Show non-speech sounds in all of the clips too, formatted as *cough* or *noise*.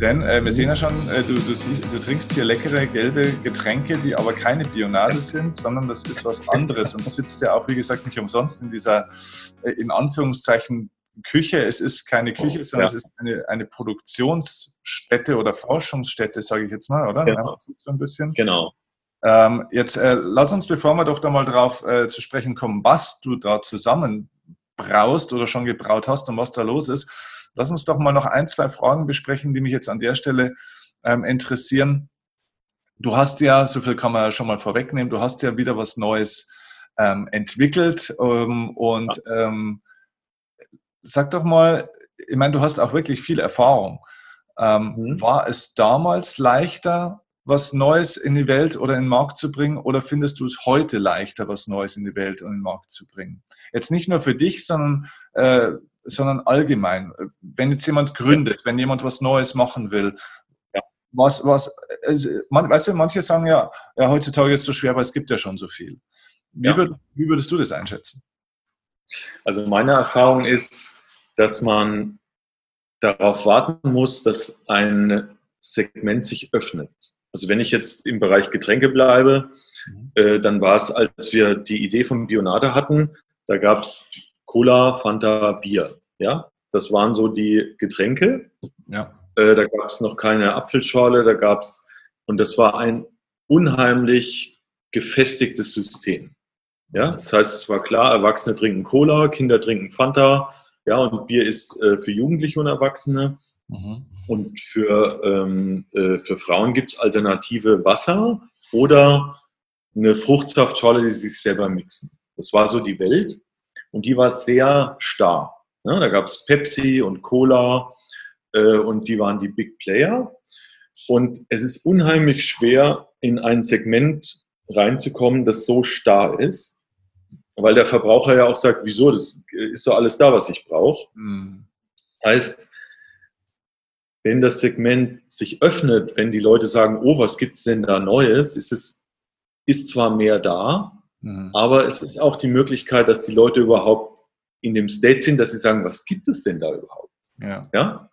Denn äh, wir sehen ja schon, äh, du, du, siehst, du, trinkst hier leckere gelbe Getränke, die aber keine Bionade sind, sondern das ist was anderes. Und du sitzt ja auch, wie gesagt, nicht umsonst in dieser, äh, in Anführungszeichen, Küche. Es ist keine Küche, sondern ja. es ist eine, eine Produktionsstätte oder Forschungsstätte, sage ich jetzt mal, oder? Genau. Ja, so ein bisschen. Genau. Ähm, jetzt äh, lass uns, bevor wir doch da mal drauf äh, zu sprechen kommen, was du da zusammen braust oder schon gebraut hast und was da los ist, lass uns doch mal noch ein, zwei Fragen besprechen, die mich jetzt an der Stelle ähm, interessieren. Du hast ja, so viel kann man ja schon mal vorwegnehmen, du hast ja wieder was Neues ähm, entwickelt ähm, und ähm, sag doch mal, ich meine, du hast auch wirklich viel Erfahrung. Ähm, mhm. War es damals leichter, was Neues in die Welt oder in den Markt zu bringen? Oder findest du es heute leichter, was Neues in die Welt und in den Markt zu bringen? Jetzt nicht nur für dich, sondern, äh, sondern allgemein. Wenn jetzt jemand gründet, wenn jemand was Neues machen will, ja. was, was, also, man, weißt du, manche sagen ja, ja, heutzutage ist es so schwer, aber es gibt ja schon so viel. Wie, ja. würd, wie würdest du das einschätzen? Also meine Erfahrung ist, dass man darauf warten muss, dass ein Segment sich öffnet. Also wenn ich jetzt im Bereich Getränke bleibe, mhm. äh, dann war es, als wir die Idee von Bionade hatten, da gab es Cola, Fanta, Bier. Ja, das waren so die Getränke. Ja. Äh, da gab es noch keine Apfelschorle, da gab es, und das war ein unheimlich gefestigtes System. Ja, das heißt, es war klar, Erwachsene trinken Cola, Kinder trinken Fanta, ja, und Bier ist äh, für Jugendliche und Erwachsene. Mhm. Und für, ähm, äh, für Frauen gibt es alternative Wasser oder eine Fruchtsaftschorle, die sich selber mixen. Das war so die Welt und die war sehr starr. Ja, da gab es Pepsi und Cola äh, und die waren die Big Player. Und es ist unheimlich schwer, in ein Segment reinzukommen, das so starr ist, weil der Verbraucher ja auch sagt, wieso, das ist so alles da, was ich brauche. Mhm. Heißt, wenn das Segment sich öffnet, wenn die Leute sagen, oh, was gibt es denn da Neues, ist es ist zwar mehr da, mhm. aber es ist auch die Möglichkeit, dass die Leute überhaupt in dem State sind, dass sie sagen, was gibt es denn da überhaupt? Ja. ja?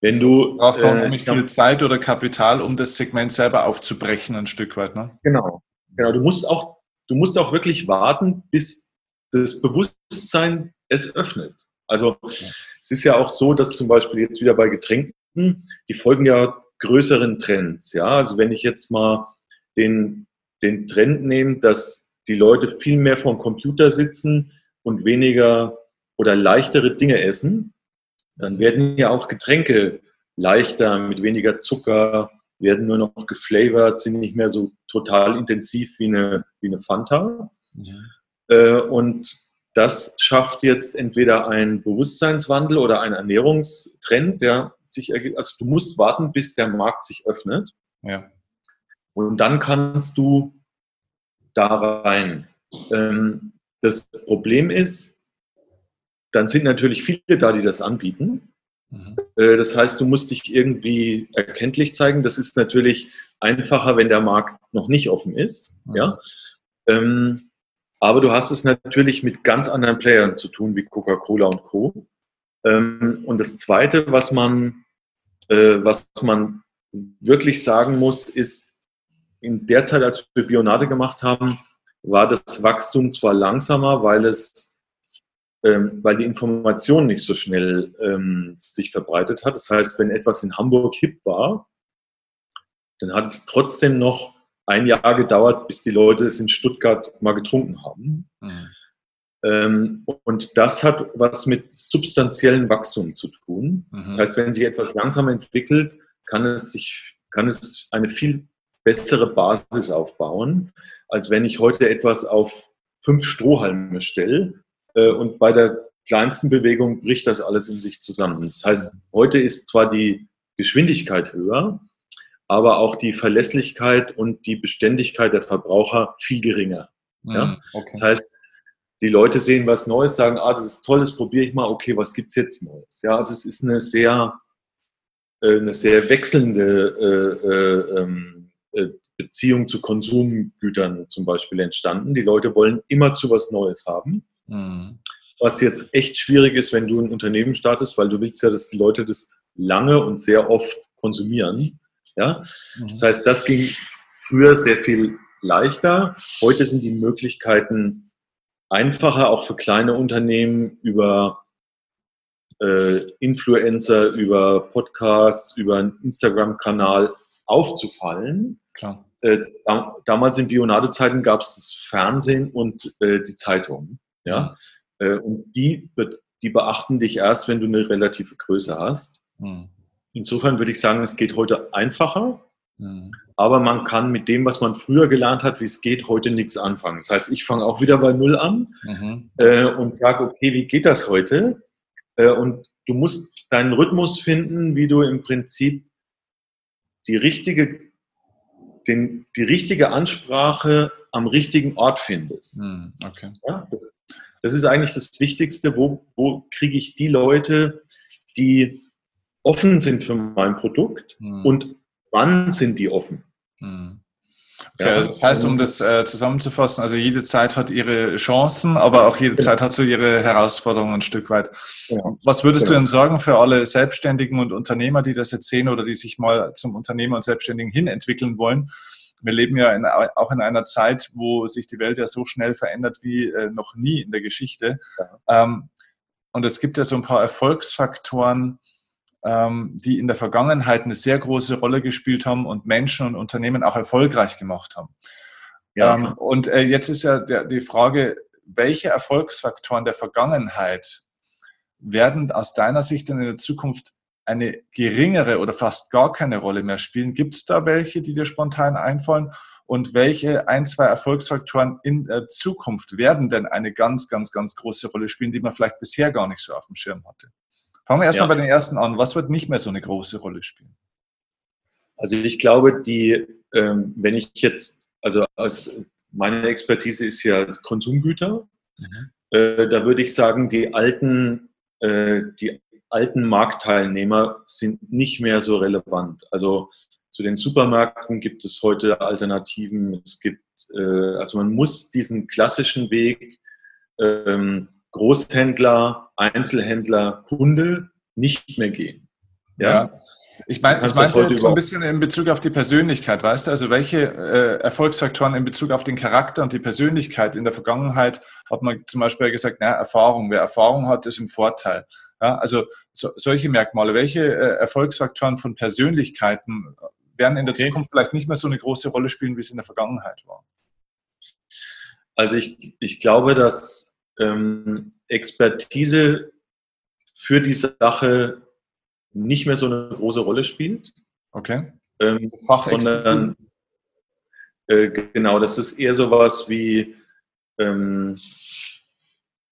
Wenn du braucht man äh, nicht viel Zeit oder Kapital, um das Segment selber aufzubrechen, ein Stück weit. Ne? Genau, genau. Du musst auch, du musst auch wirklich warten, bis das Bewusstsein es öffnet. Also ja. es ist ja auch so, dass zum Beispiel jetzt wieder bei Getränken die folgen ja größeren Trends. Ja, also wenn ich jetzt mal den, den Trend nehme, dass die Leute viel mehr vor dem Computer sitzen und weniger oder leichtere Dinge essen, dann werden ja auch Getränke leichter, mit weniger Zucker, werden nur noch geflavored, sind nicht mehr so total intensiv wie eine, wie eine Fanta. Ja. Äh, und das schafft jetzt entweder einen Bewusstseinswandel oder einen Ernährungstrend, der sich ergibt. Also du musst warten, bis der Markt sich öffnet. Ja. Und dann kannst du da rein. Ähm, das Problem ist, dann sind natürlich viele da, die das anbieten. Mhm. Äh, das heißt, du musst dich irgendwie erkenntlich zeigen. Das ist natürlich einfacher, wenn der Markt noch nicht offen ist. Mhm. Ja? Ähm, aber du hast es natürlich mit ganz anderen Playern zu tun, wie Coca-Cola und Co. Ähm, und das Zweite, was man, äh, was man wirklich sagen muss, ist, in der Zeit, als wir Bionade gemacht haben, war das Wachstum zwar langsamer, weil es ähm, weil die Information nicht so schnell ähm, sich verbreitet hat. Das heißt, wenn etwas in Hamburg hip war, dann hat es trotzdem noch ein Jahr gedauert, bis die Leute es in Stuttgart mal getrunken haben. Mhm. Ähm, und das hat was mit substanziellen Wachstum zu tun. Mhm. Das heißt, wenn sich etwas langsam entwickelt, kann es, sich, kann es eine viel bessere Basis aufbauen, als wenn ich heute etwas auf fünf Strohhalme stelle äh, und bei der kleinsten Bewegung bricht das alles in sich zusammen. Das heißt, heute ist zwar die Geschwindigkeit höher, aber auch die Verlässlichkeit und die Beständigkeit der Verbraucher viel geringer. Ja? Mhm, okay. Das heißt, die Leute sehen was Neues, sagen, ah, das ist toll, das probiere ich mal, okay, was gibt es jetzt Neues? Ja, also es ist eine sehr, äh, eine sehr wechselnde äh, äh, ähm, äh, Beziehung zu Konsumgütern zum Beispiel entstanden. Die Leute wollen immer zu was Neues haben. Mhm. Was jetzt echt schwierig ist, wenn du ein Unternehmen startest, weil du willst ja, dass die Leute das lange und sehr oft konsumieren. Ja? Mhm. Das heißt, das ging früher sehr viel leichter. Heute sind die Möglichkeiten einfacher, auch für kleine Unternehmen über äh, Influencer, über Podcasts, über einen Instagram-Kanal aufzufallen. Klar. Äh, da, damals in Bionade-Zeiten gab es das Fernsehen und äh, die Zeitung. Ja? Mhm. Äh, und die, die beachten dich erst, wenn du eine relative Größe hast. Mhm. Insofern würde ich sagen, es geht heute einfacher. Mhm. Aber man kann mit dem, was man früher gelernt hat, wie es geht, heute nichts anfangen. Das heißt, ich fange auch wieder bei Null an mhm. äh, und sage, okay, wie geht das heute? Äh, und du musst deinen Rhythmus finden, wie du im Prinzip die richtige, den, die richtige Ansprache am richtigen Ort findest. Mhm. Okay. Ja, das, das ist eigentlich das Wichtigste. Wo, wo kriege ich die Leute, die offen sind für mein Produkt mhm. und wann sind die offen? Hm. Okay, ja, das heißt, um das äh, zusammenzufassen, also jede Zeit hat ihre Chancen, aber auch jede Zeit hat so ihre Herausforderungen ein Stück weit. Ja, Was würdest genau. du denn sagen für alle Selbstständigen und Unternehmer, die das jetzt sehen oder die sich mal zum Unternehmer und Selbstständigen hin entwickeln wollen? Wir leben ja in, auch in einer Zeit, wo sich die Welt ja so schnell verändert wie äh, noch nie in der Geschichte. Ja. Ähm, und es gibt ja so ein paar Erfolgsfaktoren, die in der Vergangenheit eine sehr große Rolle gespielt haben und Menschen und Unternehmen auch erfolgreich gemacht haben. Ja, ähm, und äh, jetzt ist ja der, die Frage, welche Erfolgsfaktoren der Vergangenheit werden aus deiner Sicht in der Zukunft eine geringere oder fast gar keine Rolle mehr spielen? Gibt es da welche, die dir spontan einfallen? Und welche ein, zwei Erfolgsfaktoren in der Zukunft werden denn eine ganz, ganz, ganz große Rolle spielen, die man vielleicht bisher gar nicht so auf dem Schirm hatte? Fangen wir erstmal ja. bei den ersten an. Was wird nicht mehr so eine große Rolle spielen? Also ich glaube, die, ähm, wenn ich jetzt, also aus, meine Expertise ist ja Konsumgüter, mhm. äh, da würde ich sagen, die alten, äh, die alten Marktteilnehmer sind nicht mehr so relevant. Also zu den Supermärkten gibt es heute Alternativen. Es gibt, äh, also man muss diesen klassischen Weg ähm, Großhändler, Einzelhändler, Kunde nicht mehr gehen. Ja. ja. Ich, mein, ich meinte jetzt so ein bisschen in Bezug auf die Persönlichkeit, weißt du, also welche äh, Erfolgsfaktoren in Bezug auf den Charakter und die Persönlichkeit in der Vergangenheit hat man zum Beispiel gesagt, na, Erfahrung, wer Erfahrung hat, ist im Vorteil. Ja, also so, solche Merkmale, welche äh, Erfolgsfaktoren von Persönlichkeiten werden in der okay. Zukunft vielleicht nicht mehr so eine große Rolle spielen, wie es in der Vergangenheit war? Also ich, ich glaube, dass ähm, Expertise für die Sache nicht mehr so eine große Rolle spielt. Okay. Ähm, sondern äh, genau, das ist eher sowas wie ähm,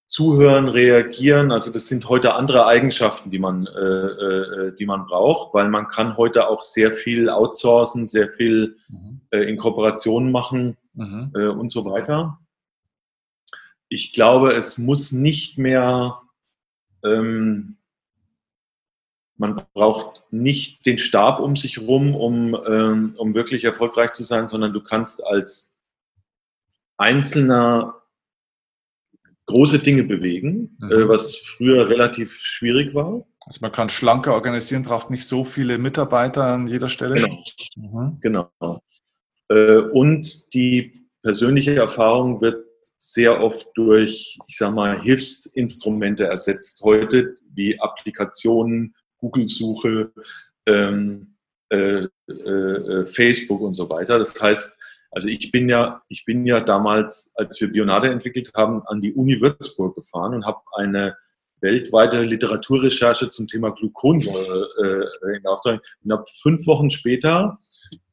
Zuhören, reagieren. Also das sind heute andere Eigenschaften, die man, äh, äh, die man braucht, weil man kann heute auch sehr viel outsourcen, sehr viel mhm. äh, in Kooperationen machen mhm. Äh, und so weiter ich glaube, es muss nicht mehr, ähm, man braucht nicht den Stab um sich rum, um, ähm, um wirklich erfolgreich zu sein, sondern du kannst als Einzelner große Dinge bewegen, mhm. äh, was früher relativ schwierig war. Also man kann schlanker organisieren, braucht nicht so viele Mitarbeiter an jeder Stelle. Genau. Mhm. genau. Äh, und die persönliche Erfahrung wird sehr oft durch, ich sag mal, Hilfsinstrumente ersetzt heute, wie Applikationen, Google-Suche, ähm, äh, äh, Facebook und so weiter. Das heißt, also ich bin ja, ich bin ja damals, als wir Bionade entwickelt haben, an die Uni Würzburg gefahren und habe eine weltweite Literaturrecherche zum Thema Gluconsäure äh, in Auftrag und habe fünf Wochen später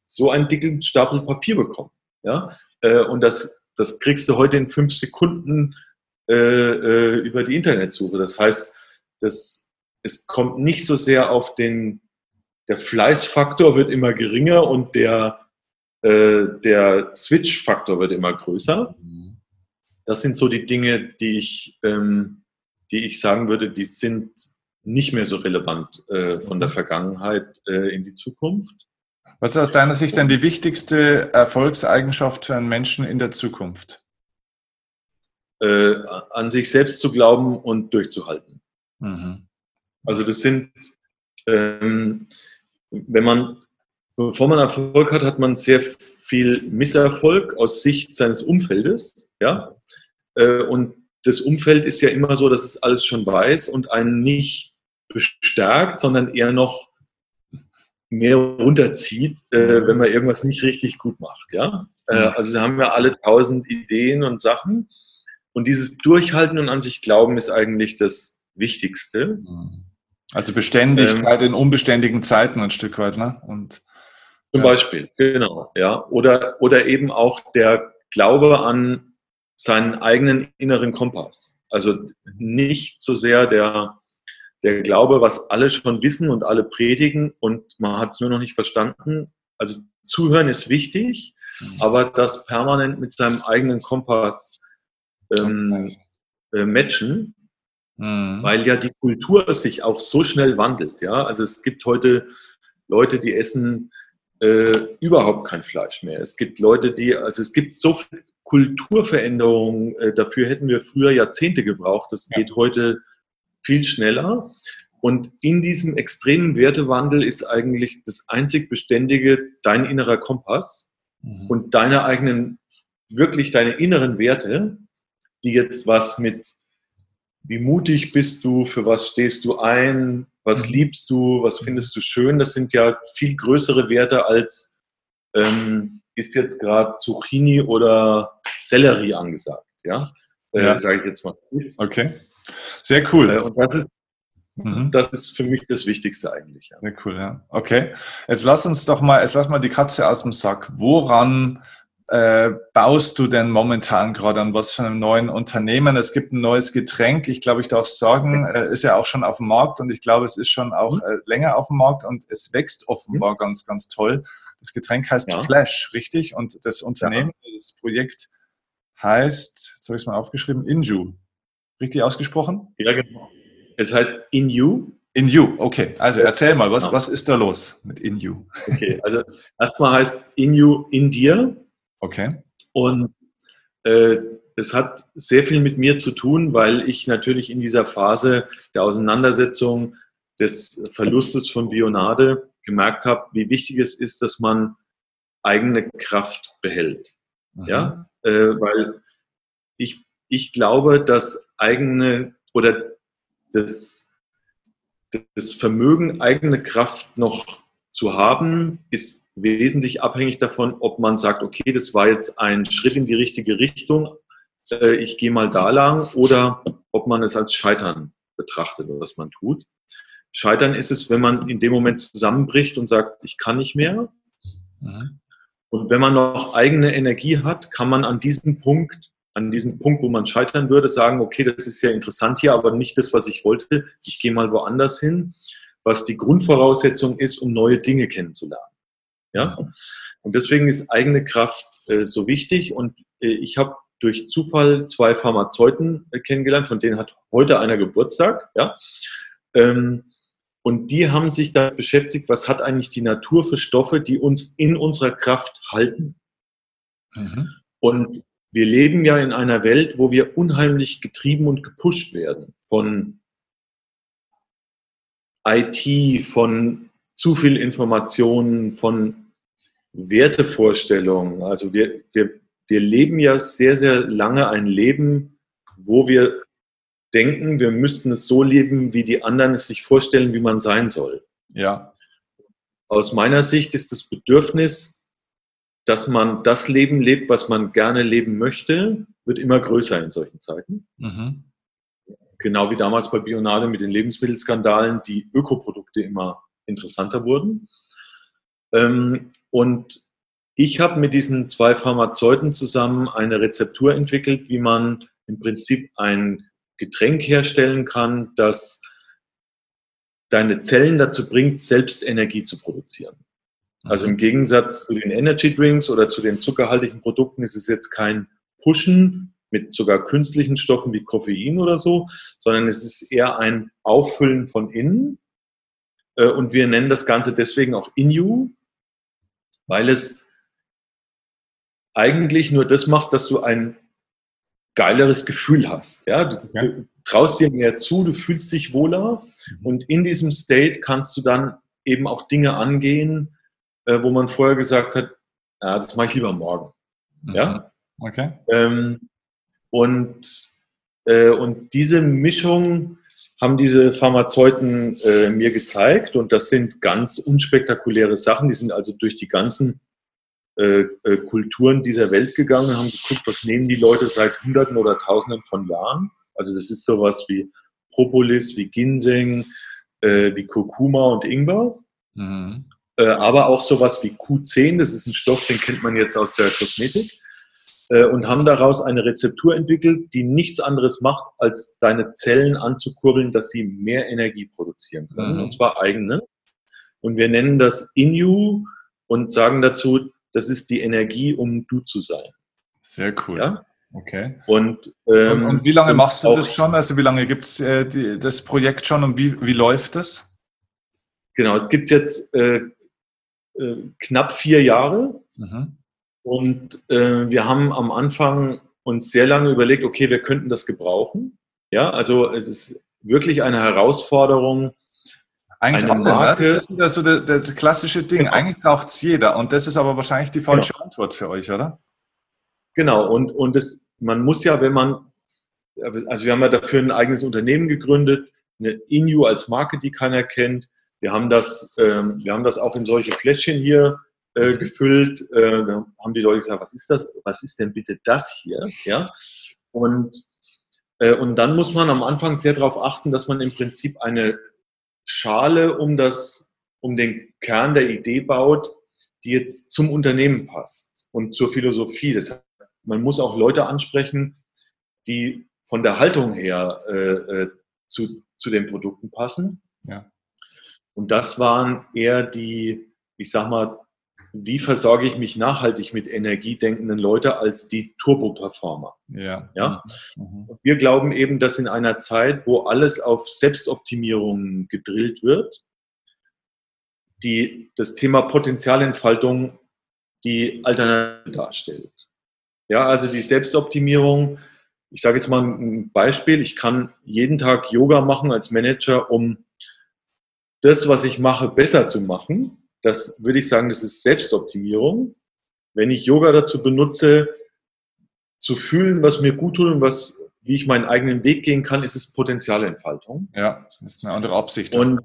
so einen dicken Stapel Papier bekommen. Ja? Äh, und das das kriegst du heute in fünf Sekunden äh, äh, über die Internetsuche. Das heißt, das, es kommt nicht so sehr auf den, der Fleißfaktor wird immer geringer und der, äh, der Switch-Faktor wird immer größer. Das sind so die Dinge, die ich, ähm, die ich sagen würde, die sind nicht mehr so relevant äh, von der mhm. Vergangenheit äh, in die Zukunft. Was ist aus deiner Sicht denn die wichtigste Erfolgseigenschaft für einen Menschen in der Zukunft? Äh, an sich selbst zu glauben und durchzuhalten. Mhm. Also das sind, ähm, wenn man, bevor man Erfolg hat, hat man sehr viel Misserfolg aus Sicht seines Umfeldes. Ja? Äh, und das Umfeld ist ja immer so, dass es alles schon weiß und einen nicht bestärkt, sondern eher noch mehr runterzieht, äh, wenn man irgendwas nicht richtig gut macht. Ja? Äh, mhm. also sie haben ja alle tausend Ideen und Sachen. Und dieses Durchhalten und an sich glauben ist eigentlich das Wichtigste. Mhm. Also Beständigkeit ähm, in unbeständigen Zeiten ein Stück weit, ne? Und, zum ja. Beispiel, genau, ja. Oder, oder eben auch der Glaube an seinen eigenen inneren Kompass. Also nicht so sehr der, der Glaube, was alle schon wissen und alle predigen und man hat es nur noch nicht verstanden. Also zuhören ist wichtig, mhm. aber das permanent mit seinem eigenen Kompass ähm, äh, matchen, mhm. weil ja die Kultur sich auch so schnell wandelt. Ja? Also es gibt heute Leute, die essen äh, überhaupt kein Fleisch mehr. Es gibt Leute, die, also es gibt so viel Kulturveränderungen, äh, dafür hätten wir früher Jahrzehnte gebraucht. Das geht heute viel schneller. Und in diesem extremen Wertewandel ist eigentlich das einzig Beständige dein innerer Kompass mhm. und deine eigenen, wirklich deine inneren Werte, die jetzt was mit, wie mutig bist du, für was stehst du ein, was mhm. liebst du, was findest du schön, das sind ja viel größere Werte als ähm, ist jetzt gerade Zucchini oder Sellerie angesagt. Ja, äh, ja. sage ich jetzt mal. Okay, sehr cool. Äh, und das ist, mhm. das ist für mich das Wichtigste eigentlich. Ja. Sehr cool, ja. Okay, jetzt lass uns doch mal, jetzt lass mal die Katze aus dem Sack. Woran äh, baust du denn momentan gerade an was für einem neuen Unternehmen? Es gibt ein neues Getränk, ich glaube, ich darf sagen, äh, ist ja auch schon auf dem Markt und ich glaube, es ist schon auch mhm. äh, länger auf dem Markt und es wächst offenbar mhm. ganz, ganz toll. Das Getränk heißt ja. Flash, richtig? Und das Unternehmen, ja. das Projekt heißt, jetzt habe ich es mal aufgeschrieben, Inju. Richtig ausgesprochen? Ja, genau. Es heißt Inju. Inju, okay. Also erzähl mal, was, genau. was ist da los mit Inju? Okay, also erstmal heißt Inju in dir. Okay. Und äh, es hat sehr viel mit mir zu tun, weil ich natürlich in dieser Phase der Auseinandersetzung des Verlustes von Bionade gemerkt habe, wie wichtig es ist, dass man eigene Kraft behält. Mhm. Ja, äh, weil ich, ich glaube, dass eigene oder das, das Vermögen, eigene Kraft noch zu haben, ist wesentlich abhängig davon, ob man sagt, okay, das war jetzt ein Schritt in die richtige Richtung, äh, ich gehe mal da lang, oder ob man es als Scheitern betrachtet, was man tut. Scheitern ist es, wenn man in dem Moment zusammenbricht und sagt, ich kann nicht mehr. Mhm. Und wenn man noch eigene Energie hat, kann man an diesem Punkt, an diesem Punkt, wo man scheitern würde, sagen, okay, das ist ja interessant hier, aber nicht das, was ich wollte. Ich gehe mal woanders hin, was die Grundvoraussetzung ist, um neue Dinge kennenzulernen. Ja? Und deswegen ist eigene Kraft äh, so wichtig. Und äh, ich habe durch Zufall zwei Pharmazeuten äh, kennengelernt, von denen hat heute einer Geburtstag. Ja? Ähm, und die haben sich da beschäftigt, was hat eigentlich die Natur für Stoffe, die uns in unserer Kraft halten. Mhm. Und wir leben ja in einer Welt, wo wir unheimlich getrieben und gepusht werden von IT, von zu viel Informationen, von Wertevorstellungen. Also wir, wir, wir leben ja sehr, sehr lange ein Leben, wo wir denken, wir müssten es so leben, wie die anderen es sich vorstellen, wie man sein soll. Ja. Aus meiner Sicht ist das Bedürfnis, dass man das Leben lebt, was man gerne leben möchte, wird immer größer in solchen Zeiten. Mhm. Genau wie damals bei Bionade mit den Lebensmittelskandalen, die Ökoprodukte immer interessanter wurden. Ähm, und ich habe mit diesen zwei Pharmazeuten zusammen eine Rezeptur entwickelt, wie man im Prinzip ein Getränk herstellen kann, das deine Zellen dazu bringt, selbst Energie zu produzieren. Also im mhm. Gegensatz zu den Energy Drinks oder zu den zuckerhaltigen Produkten ist es jetzt kein Pushen mit sogar künstlichen Stoffen wie Koffein oder so, sondern es ist eher ein Auffüllen von innen. Äh, und wir nennen das Ganze deswegen auch Inu, weil es eigentlich nur das macht, dass du ein geileres Gefühl hast. Ja? Du, ja. du, traust dir mehr zu, du fühlst dich wohler mhm. und in diesem State kannst du dann eben auch Dinge angehen, äh, wo man vorher gesagt hat, ja, das mache ich lieber morgen. Mhm. Ja? Okay. Ähm, und, äh, und diese Mischung haben diese Pharmazeuten äh, mir gezeigt und das sind ganz unspektakuläre Sachen. Die sind also durch die ganzen äh, äh, Kulturen dieser Welt gegangen, haben geguckt, was nehmen die Leute seit Hunderten oder Tausenden von Jahren. Also das ist sowas wie Propolis, wie Ginseng, äh, wie Kurkuma und Ingwer. Mhm. Äh, aber auch sowas wie Q10, das ist ein Stoff, den kennt man jetzt aus der Kosmetik. Äh, und haben daraus eine Rezeptur entwickelt, die nichts anderes macht, als deine Zellen anzukurbeln, dass sie mehr Energie produzieren können, mhm. und zwar eigene. Und wir nennen das Inu und sagen dazu, das ist die Energie, um du zu sein. Sehr cool. Ja? Okay. Und, ähm, und, und, wie lange machst du das schon? Also wie lange gibt es äh, das Projekt schon und wie, wie läuft das? Genau, es gibt jetzt äh, äh, knapp vier Jahre. Mhm. Und äh, wir haben am Anfang uns sehr lange überlegt, okay, wir könnten das gebrauchen. Ja, also es ist wirklich eine Herausforderung. Eigentlich eine alle, Marke? Das ist wieder so das, das klassische Ding. Genau. Eigentlich braucht es jeder. Und das ist aber wahrscheinlich die falsche genau. Antwort für euch, oder? Genau. Und, und das, man muss ja, wenn man, also wir haben ja dafür ein eigenes Unternehmen gegründet, eine Inu als Marke, die keiner kennt. Wir haben das, ähm, wir haben das auch in solche Fläschchen hier äh, gefüllt. Äh, da haben die Leute gesagt, was ist das? Was ist denn bitte das hier? Ja. Und, äh, und dann muss man am Anfang sehr darauf achten, dass man im Prinzip eine Schale um das, um den Kern der Idee baut, die jetzt zum Unternehmen passt und zur Philosophie. Das heißt, man muss auch Leute ansprechen, die von der Haltung her äh, äh zu, zu den Produkten passen. Ja. Und das waren eher die, ich sag mal, wie versorge ich mich nachhaltig mit energiedenkenden Leute als die Turbo-Performer. Ja. ja? Mhm. Wir glauben eben, dass in einer Zeit, wo alles auf Selbstoptimierung gedrillt wird, die, das Thema Potenzialentfaltung die Alternative darstellt. Ja, also die Selbstoptimierung, ich sage jetzt mal ein Beispiel, ich kann jeden Tag Yoga machen als Manager, um das, was ich mache, besser zu machen das würde ich sagen, das ist Selbstoptimierung. Wenn ich Yoga dazu benutze, zu fühlen, was mir gut tut und was, wie ich meinen eigenen Weg gehen kann, ist es Potenzialentfaltung. Ja, das ist eine andere Absicht. Und,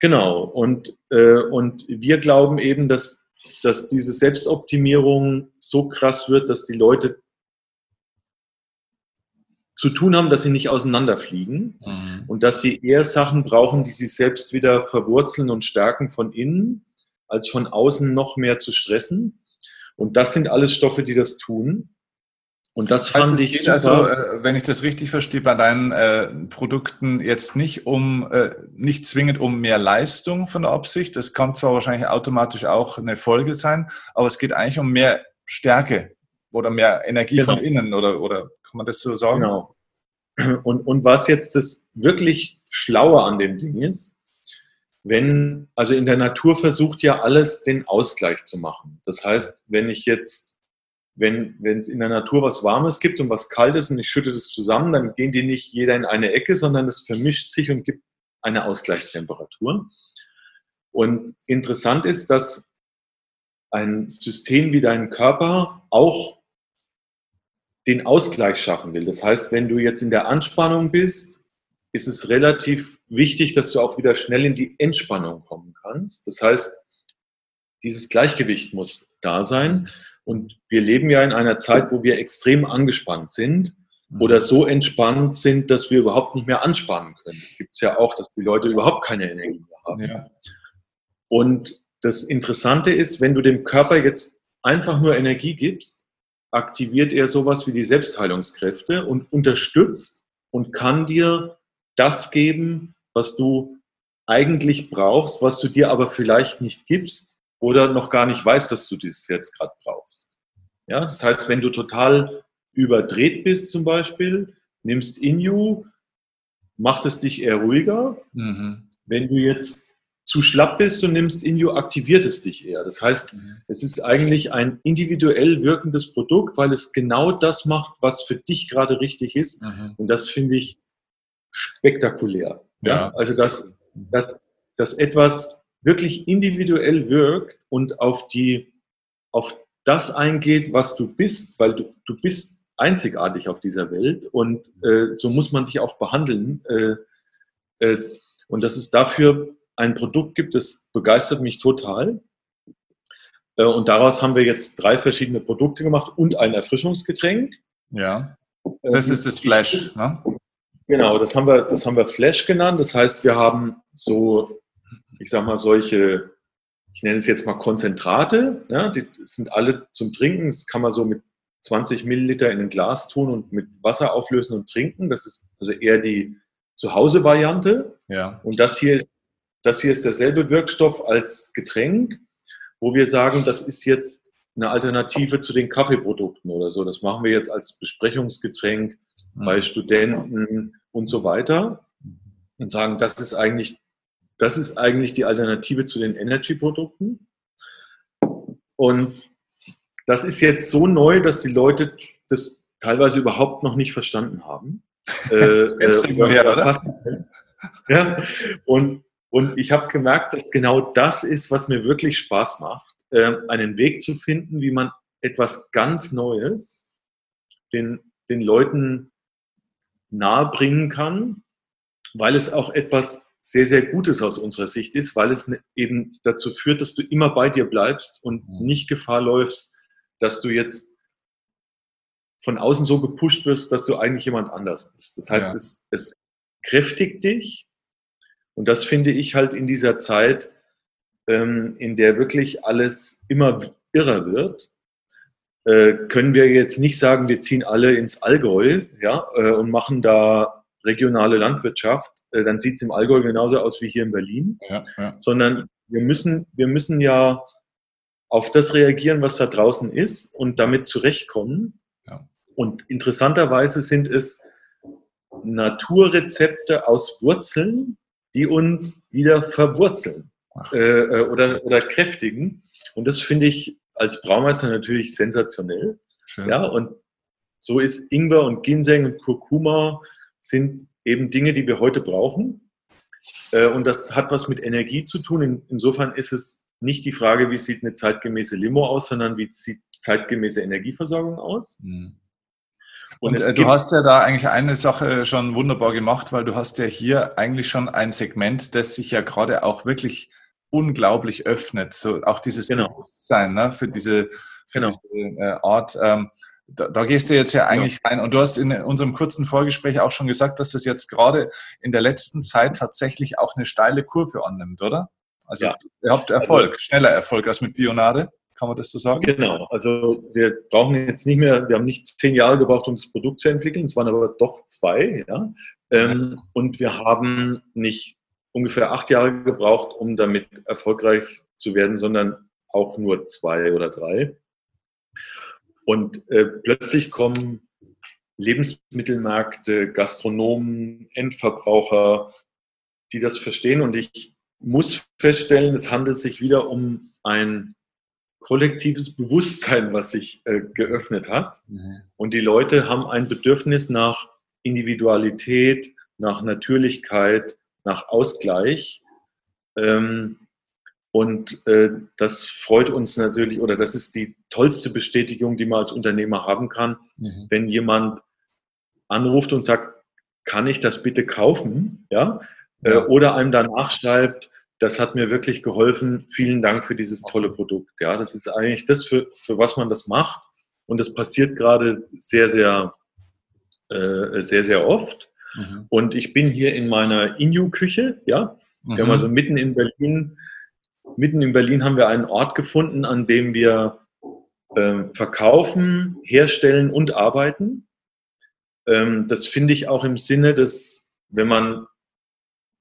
genau. Und, äh, und wir glauben eben, dass, dass diese Selbstoptimierung so krass wird, dass die Leute zu tun haben, dass sie nicht auseinanderfliegen mhm. und dass sie eher Sachen brauchen, die sie selbst wieder verwurzeln und stärken von innen, als von außen noch mehr zu stressen. Und das sind alles Stoffe, die das tun. Und das fand also ich super. Also, äh, wenn ich das richtig verstehe, bei deinen äh, Produkten jetzt nicht um, äh, nicht zwingend um mehr Leistung von der Absicht. Das kann zwar wahrscheinlich automatisch auch eine Folge sein, aber es geht eigentlich um mehr Stärke oder mehr Energie genau. von innen oder, oder kann man das so sagen? Genau. Und, und was jetzt das wirklich Schlaue an dem Ding ist, wenn, also in der Natur versucht ja alles den Ausgleich zu machen. Das heißt, wenn ich jetzt, wenn, wenn es in der Natur was Warmes gibt und was Kaltes und ich schütte das zusammen, dann gehen die nicht jeder in eine Ecke, sondern es vermischt sich und gibt eine Ausgleichstemperatur. Und interessant ist, dass ein System wie dein Körper auch den Ausgleich schaffen will. Das heißt, wenn du jetzt in der Anspannung bist, ist es relativ wichtig, dass du auch wieder schnell in die Entspannung kommen kannst. Das heißt, dieses Gleichgewicht muss da sein. Und wir leben ja in einer Zeit, wo wir extrem angespannt sind mhm. oder so entspannt sind, dass wir überhaupt nicht mehr anspannen können. Es gibt ja auch, dass die Leute überhaupt keine Energie mehr haben. Ja. Und das Interessante ist, wenn du dem Körper jetzt einfach nur Energie gibst, aktiviert er sowas wie die Selbstheilungskräfte und unterstützt und kann dir das geben, was du eigentlich brauchst, was du dir aber vielleicht nicht gibst oder noch gar nicht weißt, dass du das jetzt gerade brauchst. Ja, das heißt, wenn du total überdreht bist zum Beispiel, nimmst Inu, macht es dich eher ruhiger. Mhm. Wenn du jetzt zu schlapp bist und nimmst Indio, aktiviert es dich eher. Das heißt, mhm. es ist eigentlich ein individuell wirkendes Produkt, weil es genau das macht, was für dich gerade richtig ist. Mhm. Und das finde ich spektakulär. Ja, ja also dass, dass, dass etwas wirklich individuell wirkt und auf die, auf das eingeht, was du bist, weil du, du bist einzigartig auf dieser Welt und äh, so muss man dich auch behandeln. Äh, äh, und dass es dafür ein Produkt gibt, das begeistert mich total. Äh, und daraus haben wir jetzt drei verschiedene Produkte gemacht und ein Erfrischungsgetränk. Ja, das ist das Flash. Ne? Genau, das haben, wir, das haben wir Flash genannt. Das heißt, wir haben so, ich sag mal, solche, ich nenne es jetzt mal Konzentrate. Ja, die sind alle zum Trinken. Das kann man so mit 20 Milliliter in ein Glas tun und mit Wasser auflösen und trinken. Das ist also eher die Zuhause-Variante. Ja. Und das hier, ist, das hier ist derselbe Wirkstoff als Getränk, wo wir sagen, das ist jetzt eine Alternative zu den Kaffeeprodukten oder so. Das machen wir jetzt als Besprechungsgetränk mhm. bei Studenten und so weiter und sagen, das ist eigentlich, das ist eigentlich die Alternative zu den Energy-Produkten. Und das ist jetzt so neu, dass die Leute das teilweise überhaupt noch nicht verstanden haben. *laughs* äh, äh, mehr, ja, und, und ich habe gemerkt, dass genau das ist, was mir wirklich Spaß macht, äh, einen Weg zu finden, wie man etwas ganz Neues den, den Leuten nahebringen kann, weil es auch etwas sehr, sehr Gutes aus unserer Sicht ist, weil es eben dazu führt, dass du immer bei dir bleibst und mhm. nicht Gefahr läufst, dass du jetzt von außen so gepusht wirst, dass du eigentlich jemand anders bist. Das heißt, ja. es, es kräftigt dich und das finde ich halt in dieser Zeit, ähm, in der wirklich alles immer irrer wird, äh, können wir jetzt nicht sagen, wir ziehen alle ins Allgäu ja, äh, und machen da regionale Landwirtschaft. Äh, dann sieht es im Allgäu genauso aus wie hier in Berlin, ja, ja. sondern wir müssen, wir müssen ja auf das reagieren, was da draußen ist und damit zurechtkommen. Ja. Und interessanterweise sind es Naturrezepte aus Wurzeln, die uns wieder verwurzeln äh, äh, oder, oder kräftigen. Und das finde ich als Braumeister natürlich sensationell. Schön. Ja, und so ist Ingwer und Ginseng und Kurkuma sind eben Dinge, die wir heute brauchen. Äh, und das hat was mit Energie zu tun. insofern ist es nicht die Frage, wie sieht eine zeitgemäße Limo aus, sondern wie sieht zeitgemäße Energieversorgung aus. Mhm. Und, und äh, du hast ja da eigentlich eine Sache schon wunderbar gemacht, weil du hast ja hier eigentlich schon ein Segment, das sich ja gerade auch wirklich unglaublich öffnet. So auch dieses genau. Bewusstsein ne, für diese, für genau. diese äh, Art. Ähm, da, da, gehst du jetzt ja eigentlich ja. rein. Und du hast in unserem kurzen Vorgespräch auch schon gesagt, dass das jetzt gerade in der letzten Zeit tatsächlich auch eine steile Kurve annimmt, oder? Also ja. ihr habt Erfolg, also, schneller Erfolg als mit Bionade, kann man das so sagen? Genau, also wir brauchen jetzt nicht mehr, wir haben nicht zehn Jahre gebraucht, um das Produkt zu entwickeln, es waren aber doch zwei, ja. Ähm, und wir haben nicht ungefähr acht Jahre gebraucht, um damit erfolgreich zu werden, sondern auch nur zwei oder drei. Und äh, plötzlich kommen Lebensmittelmärkte, Gastronomen, Endverbraucher, die das verstehen. Und ich muss feststellen, es handelt sich wieder um ein kollektives Bewusstsein, was sich äh, geöffnet hat. Mhm. Und die Leute haben ein Bedürfnis nach Individualität, nach Natürlichkeit, nach Ausgleich. Ähm, und äh, das freut uns natürlich, oder das ist die tollste Bestätigung, die man als Unternehmer haben kann, mhm. wenn jemand anruft und sagt, kann ich das bitte kaufen? Ja? Äh, oder einem danach schreibt, das hat mir wirklich geholfen. Vielen Dank für dieses tolle Produkt. Ja, das ist eigentlich das, für, für was man das macht. Und das passiert gerade sehr, sehr, äh, sehr, sehr oft. Mhm. Und ich bin hier in meiner Inu-Küche. Ja, mhm. wir haben also mitten in Berlin, mitten in Berlin haben wir einen Ort gefunden, an dem wir äh, verkaufen, herstellen und arbeiten. Ähm, das finde ich auch im Sinne des, wenn man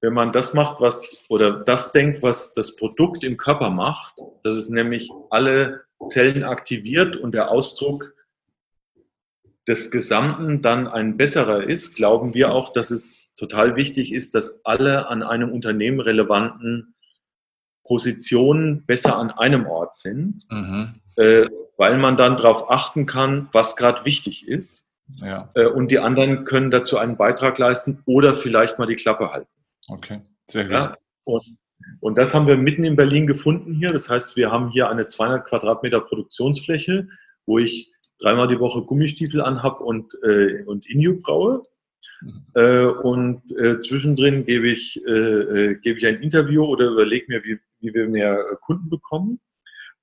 wenn man das macht, was oder das denkt, was das Produkt im Körper macht, dass es nämlich alle Zellen aktiviert und der Ausdruck des Gesamten dann ein besserer ist, glauben wir auch, dass es total wichtig ist, dass alle an einem Unternehmen relevanten Positionen besser an einem Ort sind, mhm. äh, weil man dann darauf achten kann, was gerade wichtig ist. Ja. Äh, und die anderen können dazu einen Beitrag leisten oder vielleicht mal die Klappe halten. Okay, sehr gut. Ja? Und, Und das haben wir mitten in Berlin gefunden hier. Das heißt, wir haben hier eine 200 Quadratmeter Produktionsfläche, wo ich dreimal die Woche Gummistiefel anhab und, äh, und Inu braue. Mhm. Äh, und äh, zwischendrin gebe ich, äh, äh, gebe ich ein Interview oder überlege mir, wie, wie wir mehr Kunden bekommen.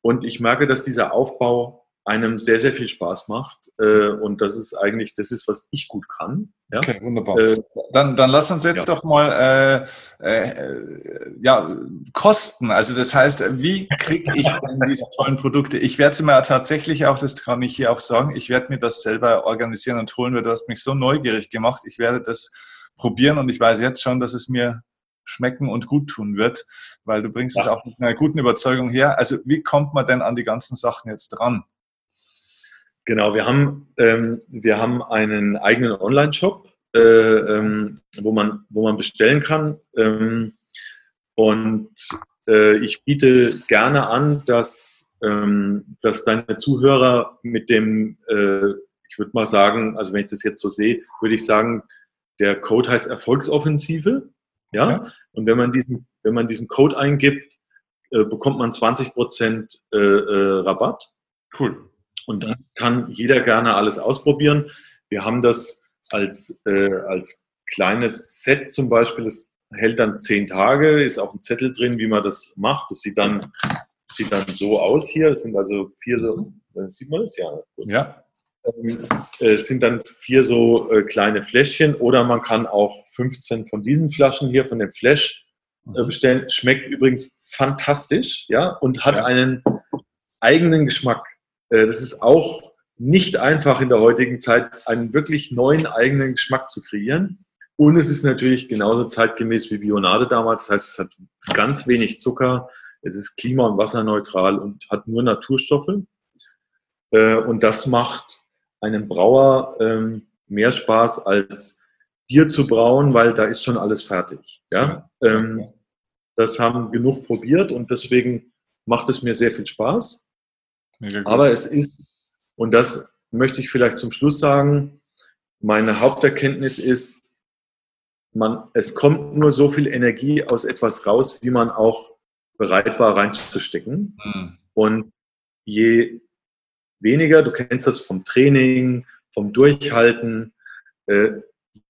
Und ich merke, dass dieser Aufbau einem sehr, sehr viel Spaß macht. Äh, und das ist eigentlich, das ist, was ich gut kann. Ja? Okay, wunderbar. Äh, dann, dann lass uns jetzt ja. doch mal äh, äh, ja, Kosten. Also das heißt, wie kriege ich diese tollen Produkte? Ich werde sie mir tatsächlich auch, das kann ich hier auch sagen, ich werde mir das selber organisieren und holen, weil du hast mich so neugierig gemacht. Ich werde das probieren und ich weiß jetzt schon, dass es mir schmecken und gut tun wird, weil du bringst ja. es auch mit einer guten Überzeugung her. Also wie kommt man denn an die ganzen Sachen jetzt dran? Genau, wir haben, ähm, wir haben einen eigenen Online-Shop, äh, ähm, wo, man, wo man bestellen kann. Ähm, und äh, ich biete gerne an, dass, ähm, dass deine Zuhörer mit dem, äh, ich würde mal sagen, also wenn ich das jetzt so sehe, würde ich sagen, der Code heißt Erfolgsoffensive. Ja? ja. Und wenn man diesen, wenn man diesen Code eingibt, äh, bekommt man 20 Prozent äh, äh, Rabatt. Cool. Und dann kann jeder gerne alles ausprobieren. Wir haben das als, äh, als kleines Set zum Beispiel, das hält dann zehn Tage, ist auch ein Zettel drin, wie man das macht. Das sieht dann, sieht dann so aus hier. Es sind also vier so, äh, sieht man das? Ja. Gut. ja. Ähm, es sind dann vier so äh, kleine Fläschchen oder man kann auch 15 von diesen Flaschen hier von dem Flash äh, mhm. bestellen. Schmeckt übrigens fantastisch, ja, und hat ja. einen eigenen Geschmack. Äh, das ist auch nicht einfach in der heutigen Zeit, einen wirklich neuen eigenen Geschmack zu kreieren. Und es ist natürlich genauso zeitgemäß wie Bionade damals. Das heißt, es hat ganz wenig Zucker, es ist klima- und wasserneutral und hat nur Naturstoffe. Äh, und das macht einem Brauer ähm, mehr Spaß als Bier zu brauen, weil da ist schon alles fertig. Ja? Ähm, das haben genug probiert und deswegen macht es mir sehr viel Spaß. Aber es ist, und das möchte ich vielleicht zum Schluss sagen, meine Haupterkenntnis ist, man, es kommt nur so viel Energie aus etwas raus, wie man auch bereit war reinzustecken. Mhm. Und je weniger, du kennst das vom Training, vom Durchhalten, äh,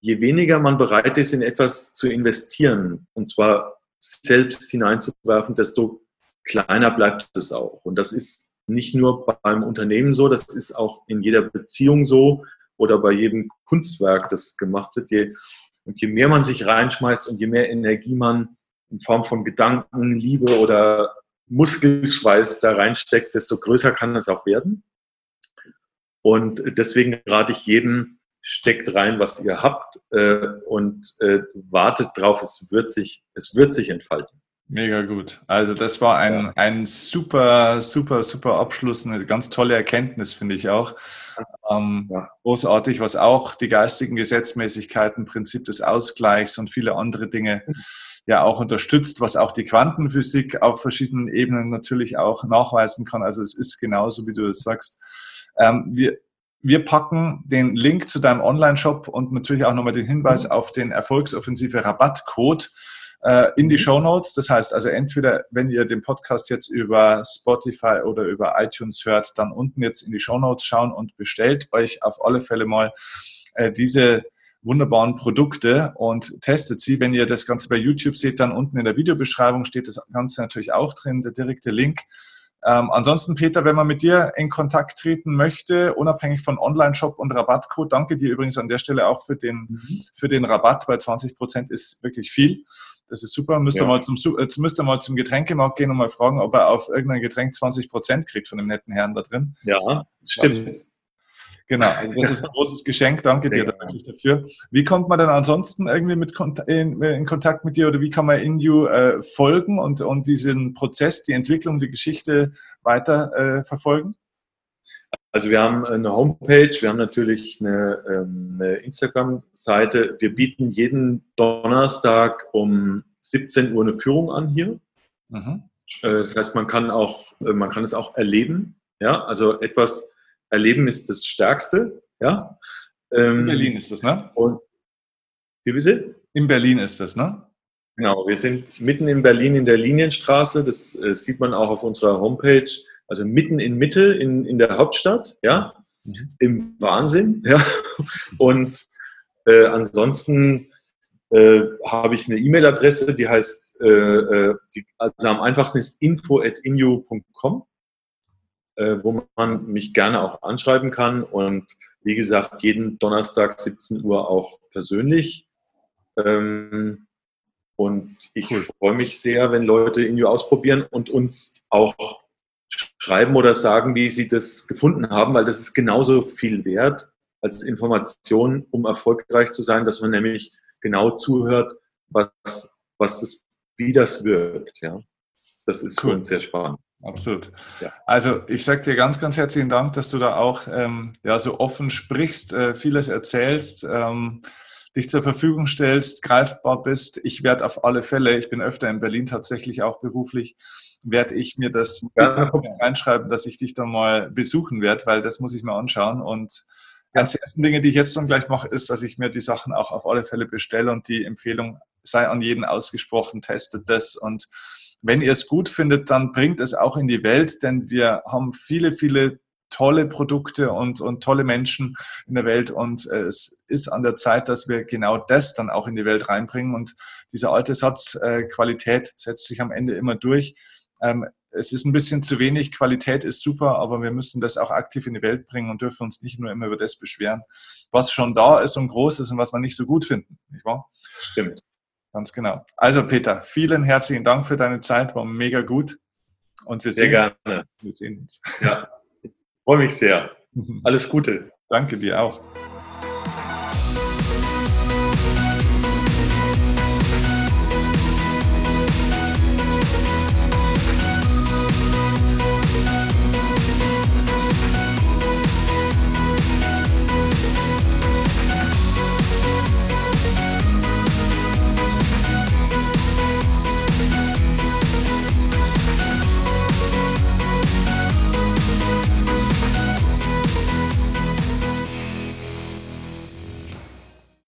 je weniger man bereit ist, in etwas zu investieren, und zwar selbst hineinzuwerfen, desto kleiner bleibt es auch. Und das ist nicht nur beim Unternehmen so, das ist auch in jeder Beziehung so oder bei jedem Kunstwerk, das gemacht wird. Je, und je mehr man sich reinschmeißt und je mehr Energie man in Form von Gedanken, Liebe oder Muskelschweiß da reinsteckt, desto größer kann es auch werden. Und deswegen rate ich jedem, steckt rein, was ihr habt äh, und äh, wartet drauf, es wird sich, es wird sich entfalten. Mega gut. Also das war ein, ja. ein super, super, super Abschluss, eine ganz tolle Erkenntnis, finde ich auch. Ähm, ja. Großartig, was auch die geistigen Gesetzmäßigkeiten, Prinzip des Ausgleichs und viele andere Dinge ja auch unterstützt, was auch die Quantenphysik auf verschiedenen Ebenen natürlich auch nachweisen kann. Also es ist genauso, wie du es sagst. Ähm, wir, wir packen den Link zu deinem Online-Shop und natürlich auch nochmal den Hinweis mhm. auf den Erfolgsoffensive Rabattcode äh, in die mhm. Show Notes. Das heißt also entweder, wenn ihr den Podcast jetzt über Spotify oder über iTunes hört, dann unten jetzt in die Show Notes schauen und bestellt euch auf alle Fälle mal äh, diese wunderbaren Produkte und testet sie. Wenn ihr das Ganze bei YouTube seht, dann unten in der Videobeschreibung steht das Ganze natürlich auch drin, der direkte Link. Ähm, ansonsten, Peter, wenn man mit dir in Kontakt treten möchte, unabhängig von Online-Shop und Rabattcode, danke dir übrigens an der Stelle auch für den, mhm. für den Rabatt, weil 20 Prozent ist wirklich viel. Das ist super. Müsst, ja. ihr mal zum, äh, müsst ihr mal zum Getränkemarkt gehen und mal fragen, ob er auf irgendein Getränk 20 Prozent kriegt von dem netten Herrn da drin. Ja, stimmt. Genau, also das ist ein großes Geschenk. Danke dir wirklich dafür. Wie kommt man dann ansonsten irgendwie mit in, in, Kontakt mit dir oder wie kann man in you äh, folgen und, und diesen Prozess, die Entwicklung, die Geschichte weiter äh, verfolgen? Also wir haben eine Homepage, wir haben natürlich eine, ähm, eine Instagram-Seite. Wir bieten jeden Donnerstag um 17 Uhr eine Führung an hier. Mhm. Äh, das heißt, man kann auch, äh, man kann es auch erleben. Ja, also etwas erleben ist das Stärkste. Ja. In ähm, Berlin ist das, ne? Und wie bitte? In Berlin ist das, ne? Genau, wir sind mitten in Berlin in der Linienstraße. Das äh, sieht man auch auf unserer Homepage. Also mitten in Mitte in, in der Hauptstadt, ja, mhm. im Wahnsinn, *laughs* ja. Und äh, ansonsten äh, habe ich eine E-Mail-Adresse, die heißt, äh, äh, die, also am einfachsten ist info.inju.com, äh, wo man mich gerne auch anschreiben kann und wie gesagt, jeden Donnerstag 17 Uhr auch persönlich. Ähm, und ich cool. freue mich sehr, wenn Leute Inju ausprobieren und uns auch schreiben oder sagen, wie sie das gefunden haben, weil das ist genauso viel wert als Information, um erfolgreich zu sein, dass man nämlich genau zuhört, was, was das, wie das wirkt. Ja. Das ist cool. für uns sehr spannend. Absolut. Ja. Also ich sage dir ganz, ganz herzlichen Dank, dass du da auch ähm, ja, so offen sprichst, äh, vieles erzählst, ähm, dich zur Verfügung stellst, greifbar bist. Ich werde auf alle Fälle, ich bin öfter in Berlin tatsächlich auch beruflich, werde ich mir das ja. reinschreiben, dass ich dich dann mal besuchen werde, weil das muss ich mir anschauen und Ganz die ersten Dinge, die ich jetzt dann gleich mache, ist, dass ich mir die Sachen auch auf alle Fälle bestelle und die Empfehlung sei an jeden ausgesprochen, testet das und wenn ihr es gut findet, dann bringt es auch in die Welt, denn wir haben viele, viele tolle Produkte und, und tolle Menschen in der Welt und äh, es ist an der Zeit, dass wir genau das dann auch in die Welt reinbringen und dieser alte Satz, äh, Qualität setzt sich am Ende immer durch. Ähm, es ist ein bisschen zu wenig, Qualität ist super, aber wir müssen das auch aktiv in die Welt bringen und dürfen uns nicht nur immer über das beschweren, was schon da ist und groß ist und was wir nicht so gut finden, nicht wahr? Stimmt. Ganz genau. Also Peter, vielen herzlichen Dank für deine Zeit, war mega gut. Und wir sehr sehen, gerne. Wir sehen uns. Ja, ich freue mich sehr. *laughs* Alles Gute. Danke dir auch.